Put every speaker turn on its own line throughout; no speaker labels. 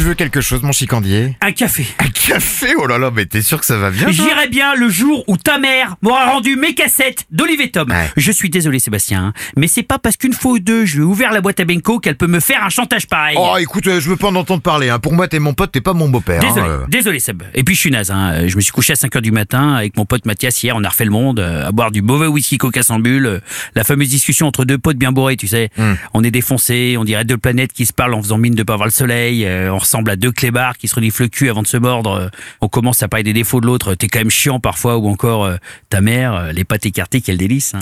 Tu veux quelque chose, mon chicandier
Un café.
Un café Oh là là, mais t'es sûr que ça va bien
J'irai bien le jour où ta mère m'aura rendu mes cassettes d'Olivier Tom.
Ouais.
Je suis désolé Sébastien, mais c'est pas parce qu'une fois ou deux je lui ai ouvert la boîte à Benko qu'elle peut me faire un chantage pareil.
Oh écoute, euh, je veux pas en entendre parler. Hein. Pour moi, t'es mon pote, t'es pas mon beau-père.
Désolé,
hein, euh.
désolé Seb. Et puis je suis naze. Hein. Je me suis couché à 5h du matin avec mon pote Mathias hier. On a refait le monde euh, à boire du mauvais whisky coca sans bulle. euh, La fameuse discussion entre deux potes bien bourrés, tu sais.
Hmm.
On est défoncés, on dirait deux planètes qui se parlent en faisant mine de pas voir le soleil. euh, on ressemble à deux clébards qui se reniflent le cul avant de se mordre. euh, on commence à parler des défauts de l'autre. T'es quand même chiant parfois. Ou encore euh, ta mère, euh, les pattes écartées, quel délice. hein.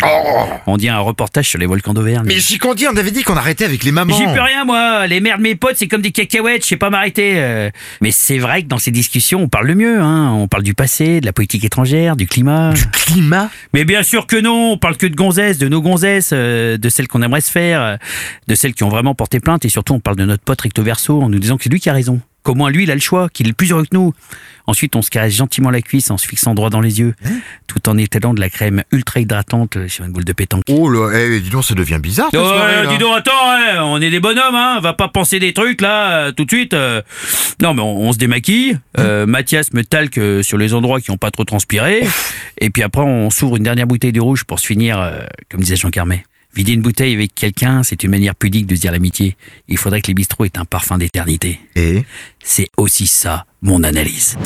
On dirait un reportage sur les volcans d'Auvergne.
Oh. Mais chicandier, on avait dit qu'on arrêtait avec les mamans.
J'y peux rien, moi. Les mères de mes potes, c'est comme des cacahuètes. Je sais pas m'arrêter. euh. Mais c'est vrai que dans ces discussions, on parle le mieux. Hein. On parle du passé, de la politique étrangère, du climat.
Climat?
Mais bien sûr que non. On parle que de gonzesses, de nos gonzesses, de celles qu'on aimerait se faire, de celles qui ont vraiment porté plainte. Et surtout, on parle de notre pote recto verso en nous disant que c'est lui qui a raison. Qu'au moins lui, il a le choix, qu'il est plus heureux que nous. Ensuite, on se caresse gentiment la cuisse en se fixant droit dans les yeux, tout en étalant de la crème ultra hydratante sur une boule de pétanque.
Oh là, eh, dis donc, ça devient bizarre.
Oh,
soirée,
dis donc, attends, hein, on est des bonhommes, hein, va pas penser des trucs là, euh, tout de suite. euh. Non, mais on, on se démaquille. euh, Mathias me talque sur les endroits qui ont pas trop transpiré. Et puis après, on s'ouvre une dernière bouteille de rouge pour se finir, euh, comme disait Jean Carmet. Vider une bouteille avec quelqu'un, c'est une manière pudique de se dire l'amitié. Il faudrait que les bistrots aient un parfum d'éternité.
Et
C'est aussi ça, mon analyse.